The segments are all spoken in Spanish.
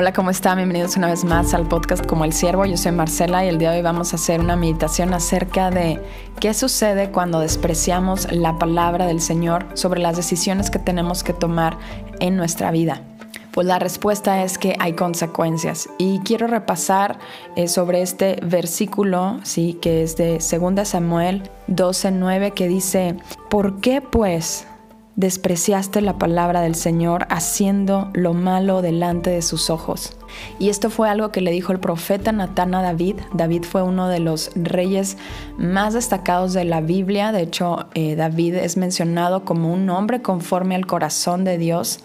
Hola, ¿cómo están? Bienvenidos una vez más al podcast Como el Siervo. Yo soy Marcela y el día de hoy vamos a hacer una meditación acerca de qué sucede cuando despreciamos la palabra del Señor sobre las decisiones que tenemos que tomar en nuestra vida. Pues la respuesta es que hay consecuencias. Y quiero repasar eh, sobre este versículo, sí, que es de 2 Samuel 12:9 que dice, "¿Por qué pues despreciaste la palabra del Señor haciendo lo malo delante de sus ojos. Y esto fue algo que le dijo el profeta Natán a David. David fue uno de los reyes más destacados de la Biblia. De hecho, eh, David es mencionado como un hombre conforme al corazón de Dios.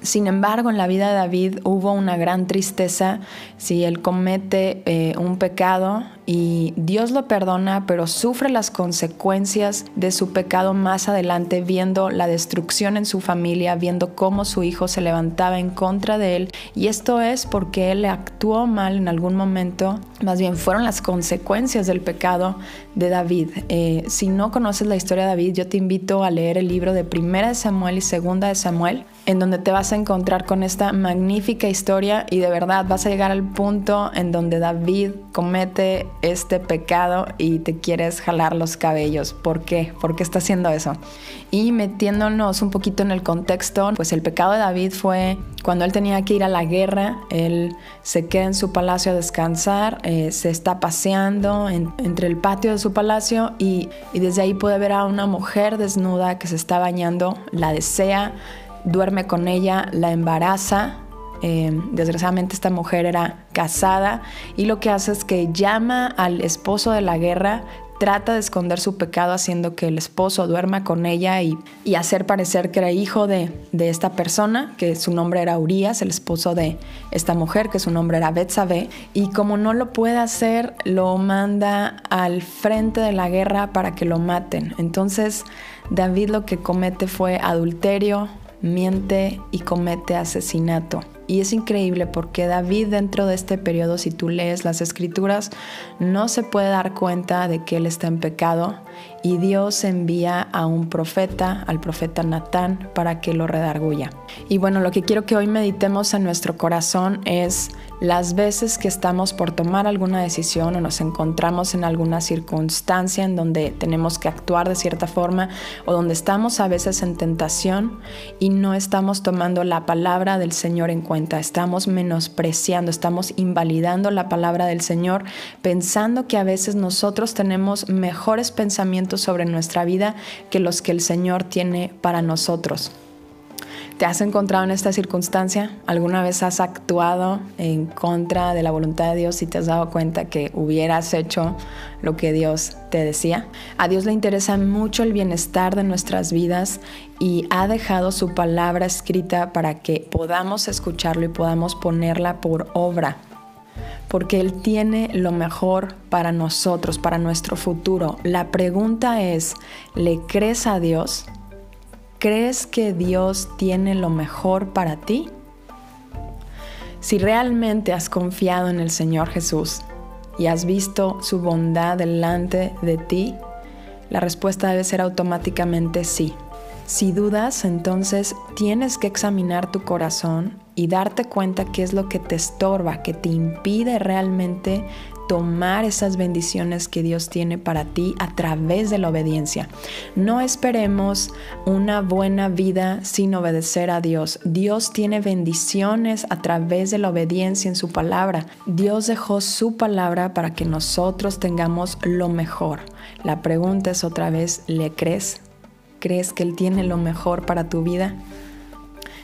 Sin embargo, en la vida de David hubo una gran tristeza si él comete eh, un pecado y Dios lo perdona, pero sufre las consecuencias de su pecado más adelante, viendo la destrucción en su familia, viendo cómo su hijo se levantaba en contra de él. Y esto es porque él actuó mal en algún momento, más bien fueron las consecuencias del pecado de David. Eh, si no conoces la historia de David, yo te invito a leer el libro de Primera de Samuel y Segunda de Samuel, en donde te vas a encontrar con esta magnífica historia y de verdad vas a llegar al punto en donde David comete este pecado y te quieres jalar los cabellos. ¿Por qué? ¿Por qué está haciendo eso? Y metiéndonos un poquito en el contexto, pues el pecado de David fue cuando él tenía que ir a la guerra, él se queda en su palacio a descansar, eh, se está paseando entre el patio de su palacio y, y desde ahí puede ver a una mujer desnuda que se está bañando, la desea, duerme con ella, la embaraza Em, desgraciadamente esta mujer era casada y lo que hace es que llama al esposo de la guerra, trata de esconder su pecado haciendo que el esposo duerma con ella y, hacer parecer que era hijo de, esta persona, que su nombre era Urias, el esposo de esta mujer, que su nombre era Betsabe, y como no lo puede hacer, lo manda al frente de la guerra para que lo maten. Entonces David lo que comete fue adulterio, miente y comete asesinato. Y es increíble porque David dentro de este periodo, si tú lees las escrituras, no se puede dar cuenta de que él está en pecado y Dios envía a un profeta, al profeta Natán, para que lo redarguya. Y bueno, lo que quiero que hoy meditemos en nuestro corazón es las veces que estamos por tomar alguna decisión o nos encontramos en alguna circunstancia en donde tenemos que actuar de cierta forma o donde estamos a veces en tentación y no estamos tomando la palabra del Señor en cuenta, estamos menospreciando, estamos invalidando la palabra del Señor pensando que a veces nosotros tenemos mejores pensamientos sobre nuestra vida que los que el Señor tiene para nosotros. ¿Te has encontrado en esta circunstancia? ¿Alguna vez has actuado en contra de la voluntad de Dios y te has dado cuenta que hubieras hecho lo que Dios te decía? A Dios le interesa mucho el bienestar de nuestras vidas y ha dejado su palabra escrita para que podamos escucharlo y podamos ponerla por obra porque Él tiene lo mejor para nosotros, para nuestro futuro. La pregunta es, ¿le crees a Dios? ¿Crees que Dios tiene lo mejor para ti? Si realmente has confiado en el Señor Jesús y has visto su bondad delante de ti, la respuesta debe ser automáticamente sí. Si dudas, entonces tienes que examinar tu corazón y darte cuenta qué es lo que te estorba, que te impide realmente tomar esas bendiciones que Dios tiene para ti a través de la obediencia. No esperemos una buena vida sin obedecer a Dios. Dios tiene bendiciones a través de la obediencia en su palabra. Dios dejó su palabra para que nosotros tengamos lo mejor. La pregunta es otra vez, ¿le crees? ¿Crees que Él tiene lo mejor para tu vida?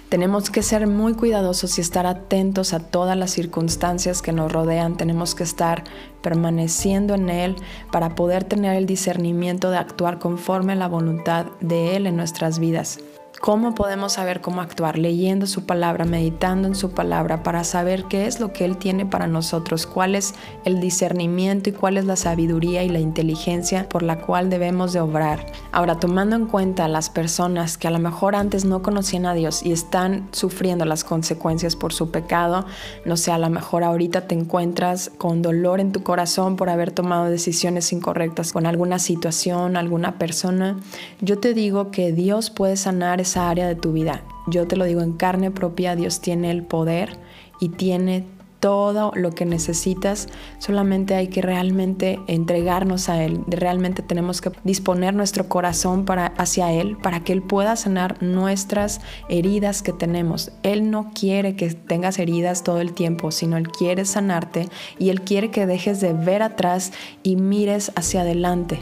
Tenemos que ser muy cuidadosos y estar atentos a todas las circunstancias que nos rodean. Tenemos que estar permaneciendo en Él para poder tener el discernimiento de actuar conforme a la voluntad de Él en nuestras vidas. ¿Cómo podemos saber cómo actuar? Leyendo su palabra, meditando en su palabra para saber qué es lo que Él tiene para nosotros, cuál es el discernimiento y cuál es la sabiduría y la inteligencia por la cual debemos de obrar. Ahora, tomando en cuenta las personas que a lo mejor antes no conocían a Dios y están sufriendo las consecuencias por su pecado, no sé, a lo mejor ahorita te encuentras con dolor en tu corazón por haber tomado decisiones incorrectas con alguna situación, alguna persona, yo te digo que Dios puede sanar esa área de tu vida. Yo te lo digo en carne propia, Dios tiene el poder y tiene todo lo que necesitas, solamente hay que realmente entregarnos a Él, realmente tenemos que disponer nuestro corazón para, hacia Él para que Él pueda sanar nuestras heridas que tenemos. Él no quiere que tengas heridas todo el tiempo, sino Él quiere sanarte y Él quiere que dejes de ver atrás y mires hacia adelante.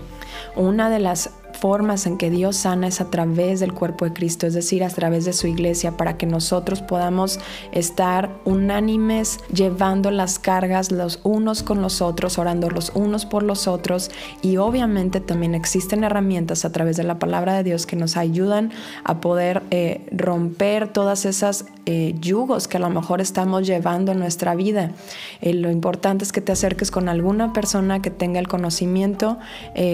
Una de las formas en que Dios sana es a través del cuerpo de Cristo, es decir, a través de su iglesia, para que nosotros podamos estar unánimes llevando las cargas los unos con los otros, orando los unos por los otros y obviamente también existen herramientas a través de la palabra de Dios que nos ayudan a poder eh, romper todas esas eh, yugos que a lo mejor estamos llevando en nuestra vida. Eh, lo importante es que te acerques con alguna persona que tenga el conocimiento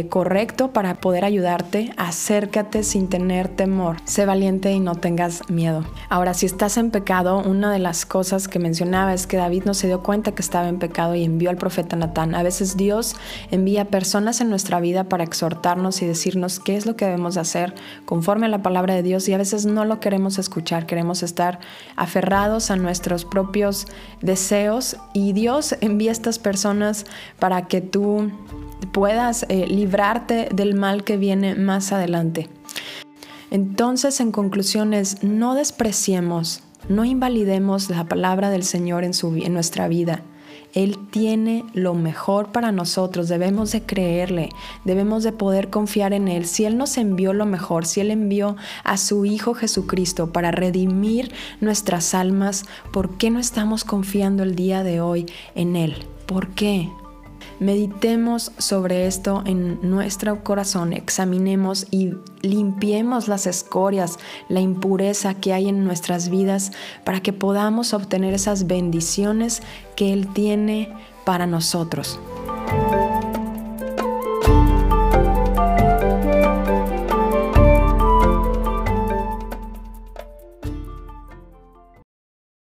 correcto para poder ayudar acércate sin tener temor. Sé valiente y no tengas miedo. Ahora, si estás en pecado, una de las cosas que mencionaba es que David no se dio cuenta que estaba en pecado y envió al profeta Natán. A veces Dios envía personas en nuestra vida para exhortarnos y decirnos qué es lo que debemos hacer conforme a la palabra de Dios y a veces no lo queremos escuchar, queremos estar aferrados a nuestros propios deseos y Dios envía estas personas para que tú puedas eh, librarte del mal que viene más adelante. Entonces, en conclusiones, no despreciemos, no invalidemos la palabra del Señor en, su, en nuestra vida. Él tiene lo mejor para nosotros, debemos de creerle, debemos de poder confiar en Él. Si Él nos envió lo mejor, si Él envió a su Hijo Jesucristo para redimir nuestras almas, ¿por qué no estamos confiando el día de hoy en Él? ¿Por qué? Meditemos sobre esto en nuestro corazón, examinemos y limpiemos las escorias, la impureza que hay en nuestras vidas para que podamos obtener esas bendiciones que Él tiene para nosotros.